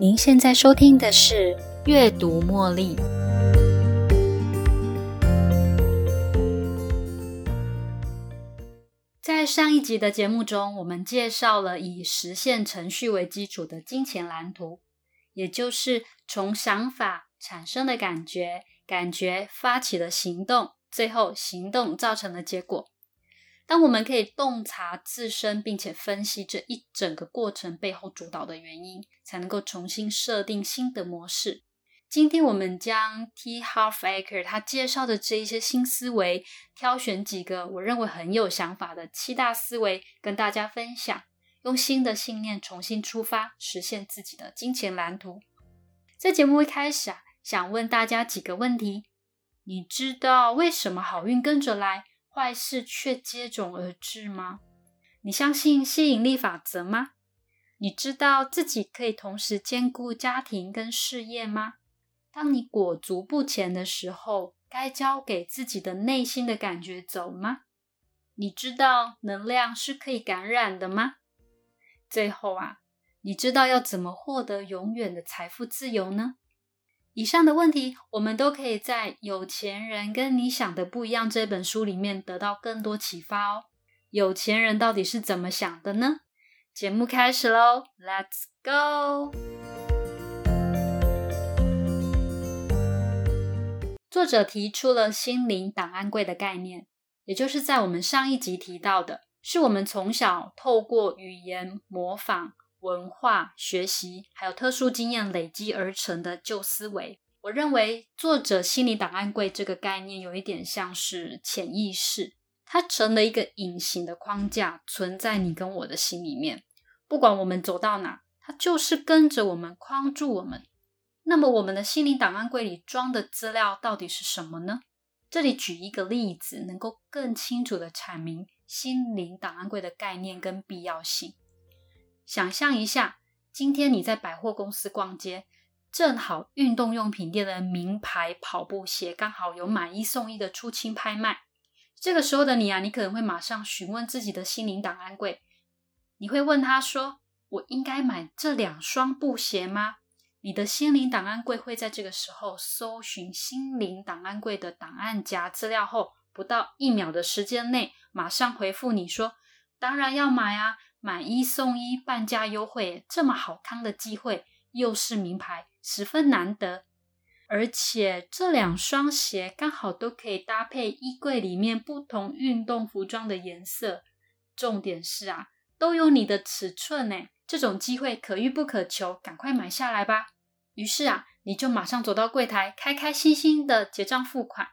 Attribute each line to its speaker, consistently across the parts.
Speaker 1: 您现在收听的是《阅读茉莉》。在上一集的节目中，我们介绍了以实现程序为基础的金钱蓝图，也就是从想法产生的感觉，感觉发起了行动，最后行动造成的结果。当我们可以洞察自身，并且分析这一整个过程背后主导的原因，才能够重新设定新的模式。今天我们将 T. Halfacre 他介绍的这一些新思维，挑选几个我认为很有想法的七大思维，跟大家分享，用新的信念重新出发，实现自己的金钱蓝图。在节目一开始啊，想问大家几个问题：你知道为什么好运跟着来？坏事却接踵而至吗？你相信吸引力法则吗？你知道自己可以同时兼顾家庭跟事业吗？当你裹足不前的时候，该交给自己的内心的感觉走吗？你知道能量是可以感染的吗？最后啊，你知道要怎么获得永远的财富自由呢？以上的问题，我们都可以在《有钱人跟你想的不一样》这本书里面得到更多启发哦。有钱人到底是怎么想的呢？节目开始喽，Let's go！作者提出了心灵档案柜的概念，也就是在我们上一集提到的，是我们从小透过语言模仿。文化学习还有特殊经验累积而成的旧思维，我认为作者心理档案柜这个概念有一点像是潜意识，它成了一个隐形的框架，存在你跟我的心里面。不管我们走到哪，它就是跟着我们，框住我们。那么，我们的心灵档案柜里装的资料到底是什么呢？这里举一个例子，能够更清楚的阐明心灵档案柜的概念跟必要性。想象一下，今天你在百货公司逛街，正好运动用品店的名牌跑步鞋刚好有买一送一的出清拍卖。这个时候的你啊，你可能会马上询问自己的心灵档案柜，你会问他说：“我应该买这两双布鞋吗？”你的心灵档案柜会在这个时候搜寻心灵档案柜的档案夹资料后，不到一秒的时间内，马上回复你说：“当然要买啊！”买一送一，半价优惠，这么好康的机会，又是名牌，十分难得。而且这两双鞋刚好都可以搭配衣柜里面不同运动服装的颜色。重点是啊，都有你的尺寸呢，这种机会可遇不可求，赶快买下来吧。于是啊，你就马上走到柜台，开开心心的结账付款。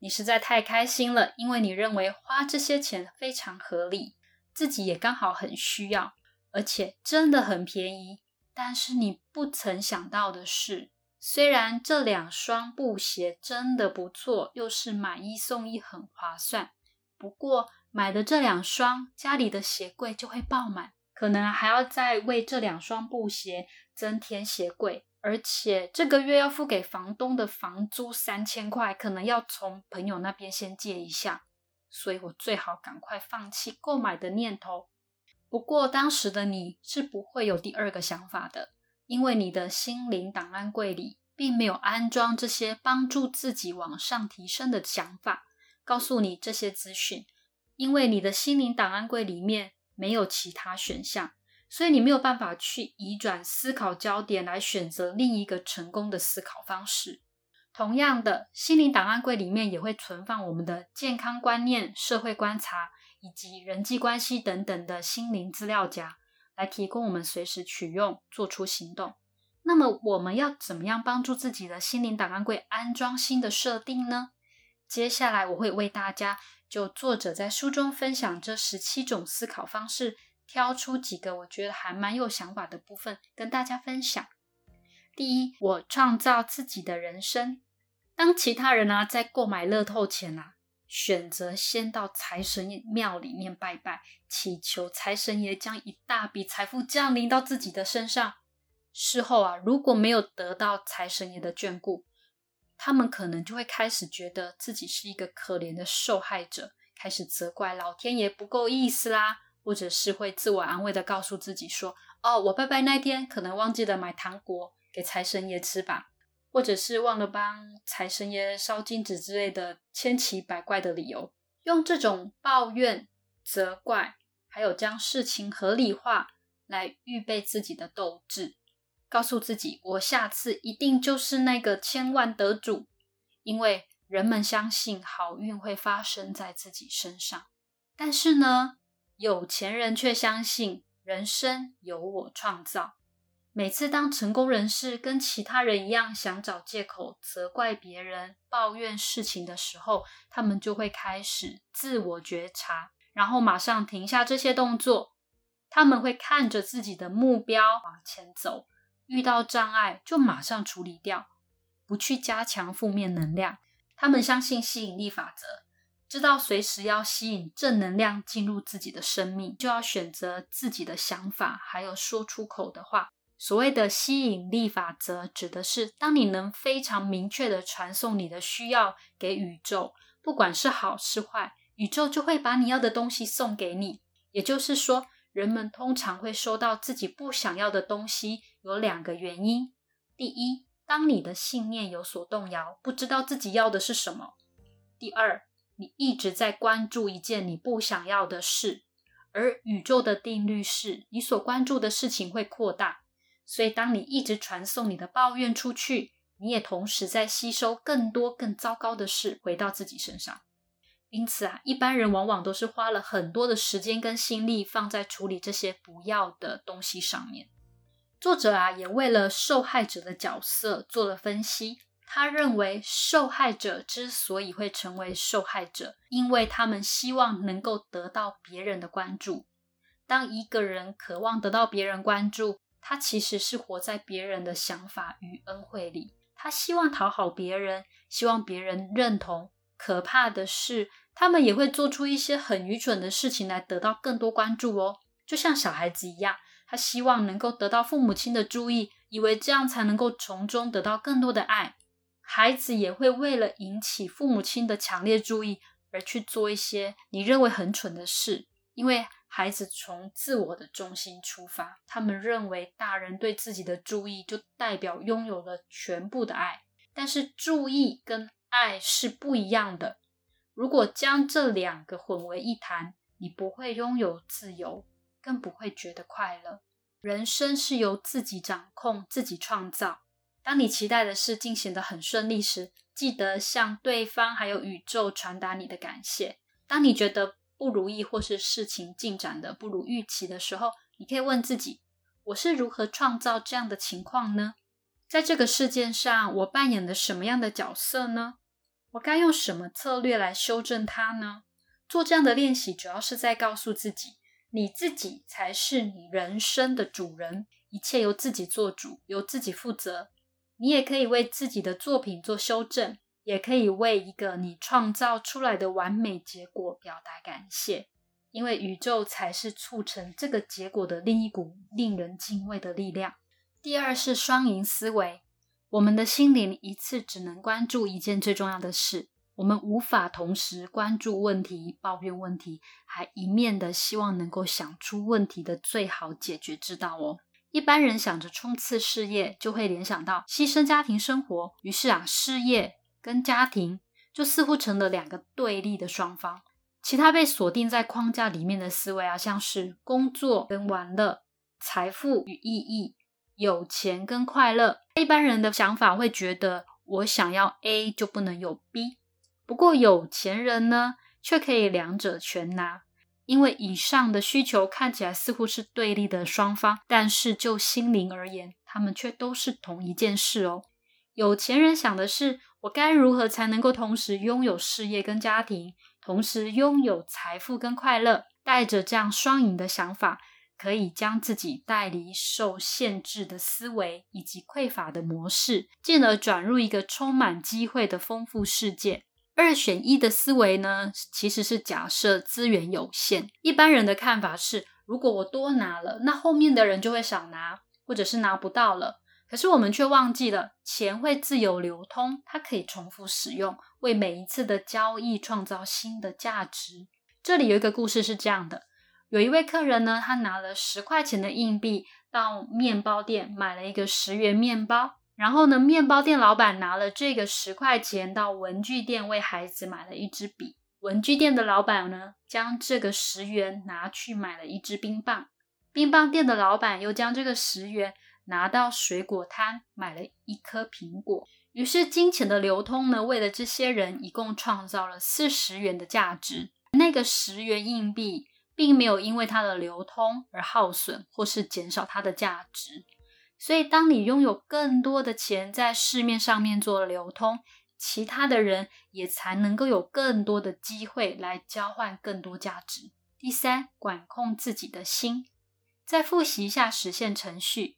Speaker 1: 你实在太开心了，因为你认为花这些钱非常合理。自己也刚好很需要，而且真的很便宜。但是你不曾想到的是，虽然这两双布鞋真的不错，又是买一送一，很划算。不过买的这两双，家里的鞋柜就会爆满，可能还要再为这两双布鞋增添鞋柜，而且这个月要付给房东的房租三千块，可能要从朋友那边先借一下。所以我最好赶快放弃购买的念头。不过当时的你是不会有第二个想法的，因为你的心灵档案柜里并没有安装这些帮助自己往上提升的想法，告诉你这些资讯。因为你的心灵档案柜里面没有其他选项，所以你没有办法去移转思考焦点来选择另一个成功的思考方式。同样的，心灵档案柜里面也会存放我们的健康观念、社会观察以及人际关系等等的心灵资料夹，来提供我们随时取用、做出行动。那么，我们要怎么样帮助自己的心灵档案柜安装新的设定呢？接下来，我会为大家就作者在书中分享这十七种思考方式，挑出几个我觉得还蛮有想法的部分跟大家分享。第一，我创造自己的人生。当其他人呢在购买乐透前啊，选择先到财神庙里面拜拜，祈求财神爷将一大笔财富降临到自己的身上。事后啊，如果没有得到财神爷的眷顾，他们可能就会开始觉得自己是一个可怜的受害者，开始责怪老天爷不够意思啦，或者是会自我安慰的告诉自己说：“哦，我拜拜那天可能忘记了买糖果给财神爷吃吧，或者是忘了帮财神爷烧金纸之类的千奇百怪的理由，用这种抱怨、责怪，还有将事情合理化来预备自己的斗志，告诉自己我下次一定就是那个千万得主，因为人们相信好运会发生在自己身上。但是呢，有钱人却相信人生由我创造。每次当成功人士跟其他人一样想找借口责怪别人、抱怨事情的时候，他们就会开始自我觉察，然后马上停下这些动作。他们会看着自己的目标往前走，遇到障碍就马上处理掉，不去加强负面能量。他们相信吸引力法则。知道随时要吸引正能量进入自己的生命，就要选择自己的想法，还有说出口的话。所谓的吸引力法则，指的是当你能非常明确的传送你的需要给宇宙，不管是好是坏，宇宙就会把你要的东西送给你。也就是说，人们通常会收到自己不想要的东西，有两个原因：第一，当你的信念有所动摇，不知道自己要的是什么；第二。你一直在关注一件你不想要的事，而宇宙的定律是你所关注的事情会扩大。所以，当你一直传送你的抱怨出去，你也同时在吸收更多更糟糕的事回到自己身上。因此啊，一般人往往都是花了很多的时间跟心力放在处理这些不要的东西上面。作者啊，也为了受害者的角色做了分析。他认为，受害者之所以会成为受害者，因为他们希望能够得到别人的关注。当一个人渴望得到别人关注，他其实是活在别人的想法与恩惠里。他希望讨好别人，希望别人认同。可怕的是，他们也会做出一些很愚蠢的事情来得到更多关注哦。就像小孩子一样，他希望能够得到父母亲的注意，以为这样才能够从中得到更多的爱。孩子也会为了引起父母亲的强烈注意而去做一些你认为很蠢的事，因为孩子从自我的中心出发，他们认为大人对自己的注意就代表拥有了全部的爱。但是注意跟爱是不一样的，如果将这两个混为一谈，你不会拥有自由，更不会觉得快乐。人生是由自己掌控、自己创造。当你期待的事进行的很顺利时，记得向对方还有宇宙传达你的感谢。当你觉得不如意或是事情进展的不如预期的时候，你可以问自己：我是如何创造这样的情况呢？在这个事件上，我扮演了什么样的角色呢？我该用什么策略来修正它呢？做这样的练习，主要是在告诉自己：你自己才是你人生的主人，一切由自己做主，由自己负责。你也可以为自己的作品做修正，也可以为一个你创造出来的完美结果表达感谢，因为宇宙才是促成这个结果的另一股令人敬畏的力量。第二是双赢思维，我们的心灵一次只能关注一件最重要的事，我们无法同时关注问题、抱怨问题，还一面的希望能够想出问题的最好解决之道哦。一般人想着冲刺事业，就会联想到牺牲家庭生活，于是啊，事业跟家庭就似乎成了两个对立的双方。其他被锁定在框架里面的思维啊，像是工作跟玩乐、财富与意义、有钱跟快乐。一般人的想法会觉得，我想要 A 就不能有 B。不过有钱人呢，却可以两者全拿。因为以上的需求看起来似乎是对立的双方，但是就心灵而言，他们却都是同一件事哦。有钱人想的是，我该如何才能够同时拥有事业跟家庭，同时拥有财富跟快乐？带着这样双赢的想法，可以将自己带离受限制的思维以及匮乏的模式，进而转入一个充满机会的丰富世界。二选一的思维呢，其实是假设资源有限。一般人的看法是，如果我多拿了，那后面的人就会少拿，或者是拿不到了。可是我们却忘记了，钱会自由流通，它可以重复使用，为每一次的交易创造新的价值。这里有一个故事是这样的：有一位客人呢，他拿了十块钱的硬币到面包店买了一个十元面包，然后呢，面包店老板拿了这个十块钱到文具店为孩子买了一支笔，文具店的老板呢，将这个十元拿去买了一支冰棒，冰棒店的老板又将这个十元拿到水果摊买了一颗苹果。于是，金钱的流通呢，为了这些人一共创造了四十元的价值。那个十元硬币。并没有因为它的流通而耗损或是减少它的价值，所以当你拥有更多的钱在市面上面做流通，其他的人也才能够有更多的机会来交换更多价值。第三，管控自己的心。再复习一下实现程序：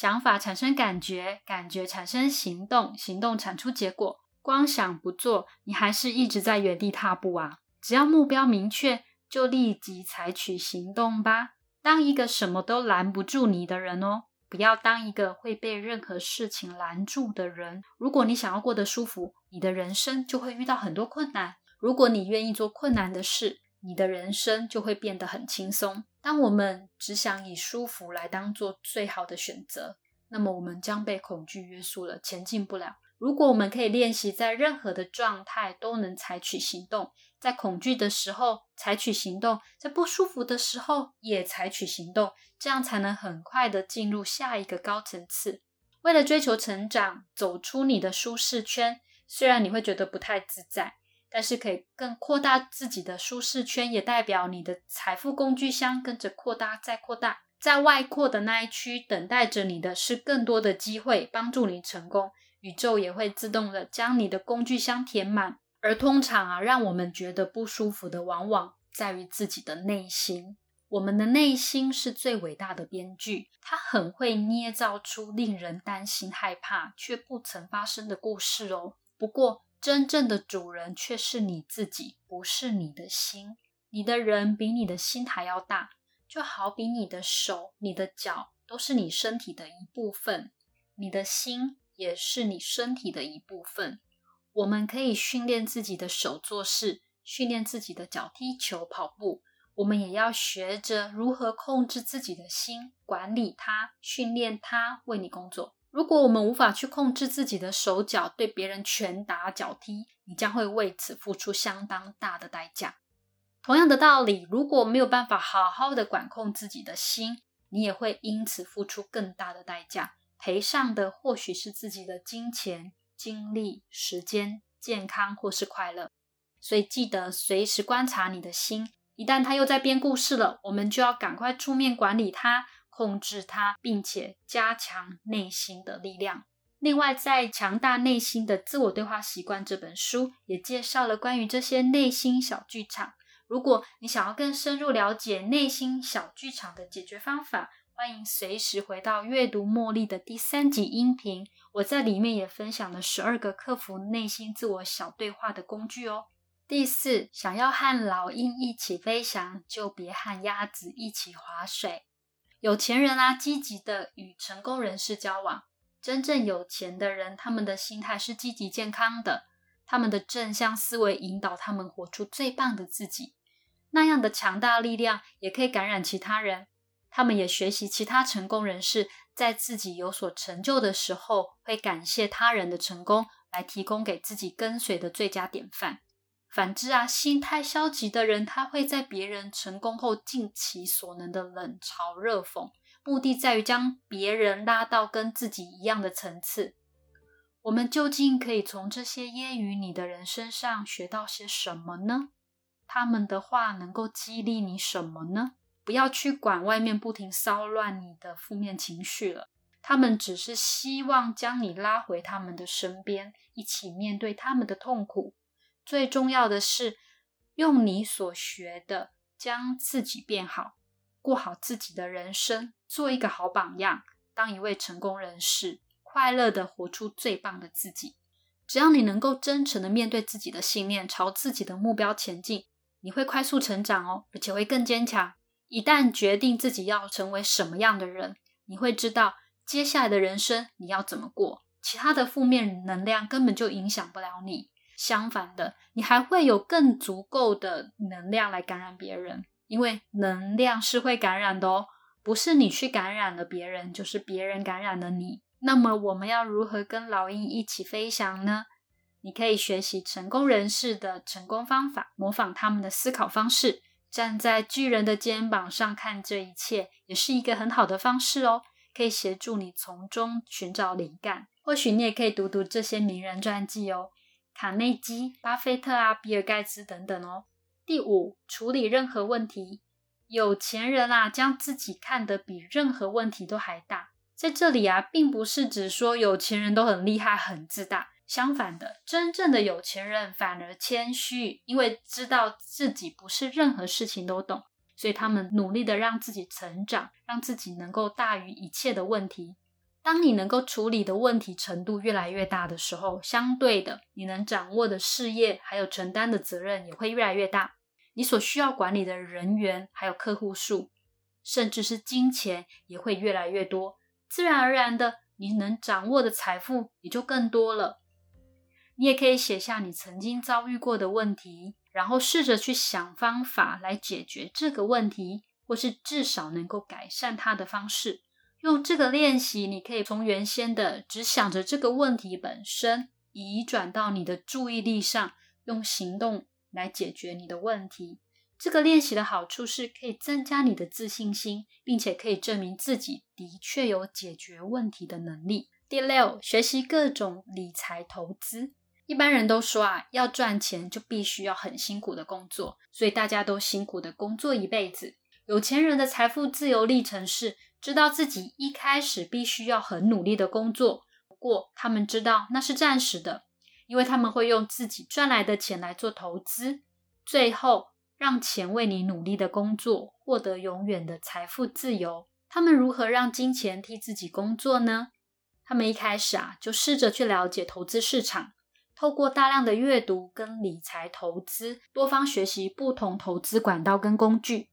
Speaker 1: 想法产生感觉，感觉产生行动，行动产出结果。光想不做，你还是一直在原地踏步啊！只要目标明确。就立即采取行动吧。当一个什么都拦不住你的人哦，不要当一个会被任何事情拦住的人。如果你想要过得舒服，你的人生就会遇到很多困难。如果你愿意做困难的事，你的人生就会变得很轻松。当我们只想以舒服来当做最好的选择，那么我们将被恐惧约束了，前进不了。如果我们可以练习在任何的状态都能采取行动，在恐惧的时候采取行动，在不舒服的时候也采取行动，这样才能很快的进入下一个高层次。为了追求成长，走出你的舒适圈，虽然你会觉得不太自在，但是可以更扩大自己的舒适圈，也代表你的财富工具箱跟着扩大再扩大，在外扩的那一区等待着你的是更多的机会，帮助你成功。宇宙也会自动的将你的工具箱填满，而通常啊，让我们觉得不舒服的，往往在于自己的内心。我们的内心是最伟大的编剧，它很会捏造出令人担心、害怕却不曾发生的故事哦。不过，真正的主人却是你自己，不是你的心。你的人比你的心还要大，就好比你的手、你的脚都是你身体的一部分，你的心。也是你身体的一部分。我们可以训练自己的手做事，训练自己的脚踢球、跑步。我们也要学着如何控制自己的心，管理它，训练它为你工作。如果我们无法去控制自己的手脚，对别人拳打脚踢，你将会为此付出相当大的代价。同样的道理，如果没有办法好好的管控自己的心，你也会因此付出更大的代价。赔上的或许是自己的金钱、精力、时间、健康或是快乐，所以记得随时观察你的心。一旦他又在编故事了，我们就要赶快出面管理它、控制它，并且加强内心的力量。另外，在《强大内心的自我对话习惯》这本书也介绍了关于这些内心小剧场。如果你想要更深入了解内心小剧场的解决方法，欢迎随时回到阅读茉莉的第三集音频，我在里面也分享了十二个克服内心自我小对话的工具哦。第四，想要和老鹰一起飞翔，就别和鸭子一起划水。有钱人啊，积极的与成功人士交往。真正有钱的人，他们的心态是积极健康的，他们的正向思维引导他们活出最棒的自己。那样的强大力量也可以感染其他人。他们也学习其他成功人士在自己有所成就的时候，会感谢他人的成功，来提供给自己跟随的最佳典范。反之啊，心态消极的人，他会在别人成功后尽其所能的冷嘲热讽，目的在于将别人拉到跟自己一样的层次。我们究竟可以从这些揶揄你的人身上学到些什么呢？他们的话能够激励你什么呢？不要去管外面不停骚乱你的负面情绪了，他们只是希望将你拉回他们的身边，一起面对他们的痛苦。最重要的是，用你所学的，将自己变好，过好自己的人生，做一个好榜样，当一位成功人士，快乐的活出最棒的自己。只要你能够真诚的面对自己的信念，朝自己的目标前进，你会快速成长哦，而且会更坚强。一旦决定自己要成为什么样的人，你会知道接下来的人生你要怎么过。其他的负面能量根本就影响不了你。相反的，你还会有更足够的能量来感染别人。因为能量是会感染的哦，不是你去感染了别人，就是别人感染了你。那么我们要如何跟老鹰一起飞翔呢？你可以学习成功人士的成功方法，模仿他们的思考方式，站在巨人的肩膀上看这一切，也是一个很好的方式哦。可以协助你从中寻找灵感。或许你也可以读读这些名人传记哦，卡内基、巴菲特啊、比尔盖茨等等哦。第五，处理任何问题。有钱人啊，将自己看得比任何问题都还大。在这里啊，并不是指说有钱人都很厉害、很自大。相反的，真正的有钱人反而谦虚，因为知道自己不是任何事情都懂，所以他们努力的让自己成长，让自己能够大于一切的问题。当你能够处理的问题程度越来越大的时候，相对的，你能掌握的事业还有承担的责任也会越来越大。你所需要管理的人员还有客户数，甚至是金钱也会越来越多。自然而然的，你能掌握的财富也就更多了。你也可以写下你曾经遭遇过的问题，然后试着去想方法来解决这个问题，或是至少能够改善它的方式。用这个练习，你可以从原先的只想着这个问题本身，移转到你的注意力上，用行动来解决你的问题。这个练习的好处是可以增加你的自信心，并且可以证明自己的确有解决问题的能力。第六，学习各种理财投资。一般人都说啊，要赚钱就必须要很辛苦的工作，所以大家都辛苦的工作一辈子。有钱人的财富自由历程是知道自己一开始必须要很努力的工作，不过他们知道那是暂时的，因为他们会用自己赚来的钱来做投资，最后让钱为你努力的工作获得永远的财富自由。他们如何让金钱替自己工作呢？他们一开始啊，就试着去了解投资市场。透过大量的阅读跟理财投资，多方学习不同投资管道跟工具。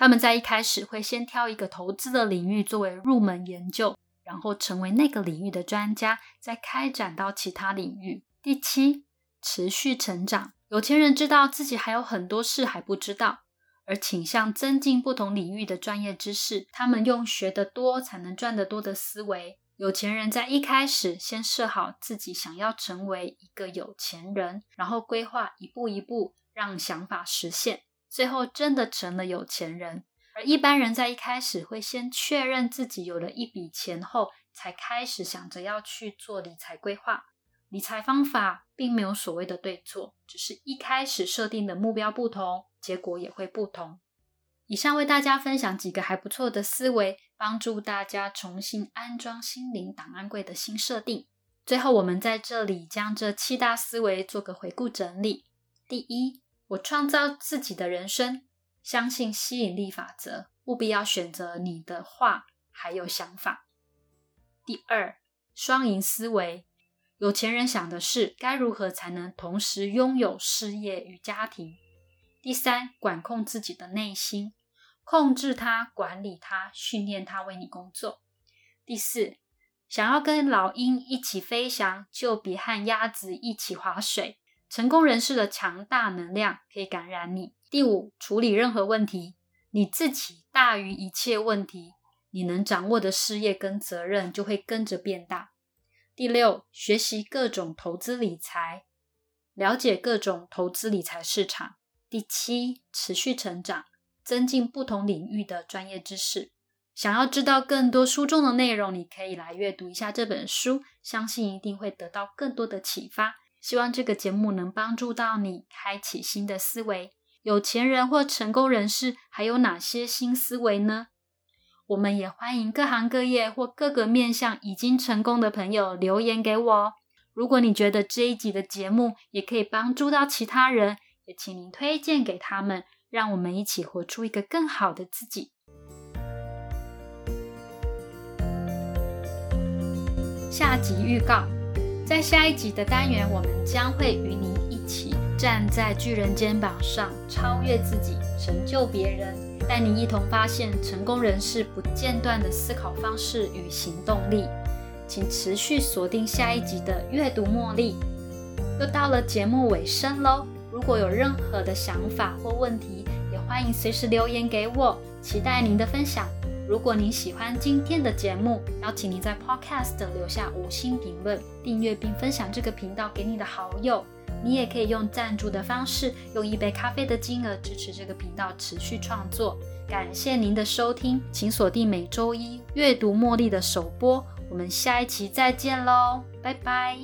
Speaker 1: 他们在一开始会先挑一个投资的领域作为入门研究，然后成为那个领域的专家，再开展到其他领域。第七，持续成长。有钱人知道自己还有很多事还不知道，而倾向增进不同领域的专业知识。他们用学得多才能赚得多的思维。有钱人在一开始先设好自己想要成为一个有钱人，然后规划一步一步让想法实现，最后真的成了有钱人。而一般人在一开始会先确认自己有了一笔钱后，才开始想着要去做理财规划。理财方法并没有所谓的对错，只是一开始设定的目标不同，结果也会不同。以上为大家分享几个还不错的思维，帮助大家重新安装心灵档案柜的新设定。最后，我们在这里将这七大思维做个回顾整理。第一，我创造自己的人生，相信吸引力法则，务必要选择你的话还有想法。第二，双赢思维，有钱人想的是该如何才能同时拥有事业与家庭。第三，管控自己的内心。控制它，管理它，训练它为你工作。第四，想要跟老鹰一起飞翔，就别和鸭子一起划水。成功人士的强大能量可以感染你。第五，处理任何问题，你自己大于一切问题，你能掌握的事业跟责任就会跟着变大。第六，学习各种投资理财，了解各种投资理财市场。第七，持续成长。增进不同领域的专业知识。想要知道更多书中的内容，你可以来阅读一下这本书，相信一定会得到更多的启发。希望这个节目能帮助到你，开启新的思维。有钱人或成功人士还有哪些新思维呢？我们也欢迎各行各业或各个面向已经成功的朋友留言给我。如果你觉得这一集的节目也可以帮助到其他人，也请您推荐给他们。让我们一起活出一个更好的自己。下集预告：在下一集的单元，我们将会与你一起站在巨人肩膀上，超越自己，成就别人，带你一同发现成功人士不间断的思考方式与行动力。请持续锁定下一集的阅读茉莉。又到了节目尾声喽！如果有任何的想法或问题，也欢迎随时留言给我，期待您的分享。如果您喜欢今天的节目，邀请您在 Podcast 留下五星评论、订阅并分享这个频道给你的好友。你也可以用赞助的方式，用一杯咖啡的金额支持这个频道持续创作。感谢您的收听，请锁定每周一阅读茉莉的首播。我们下一期再见喽，拜拜。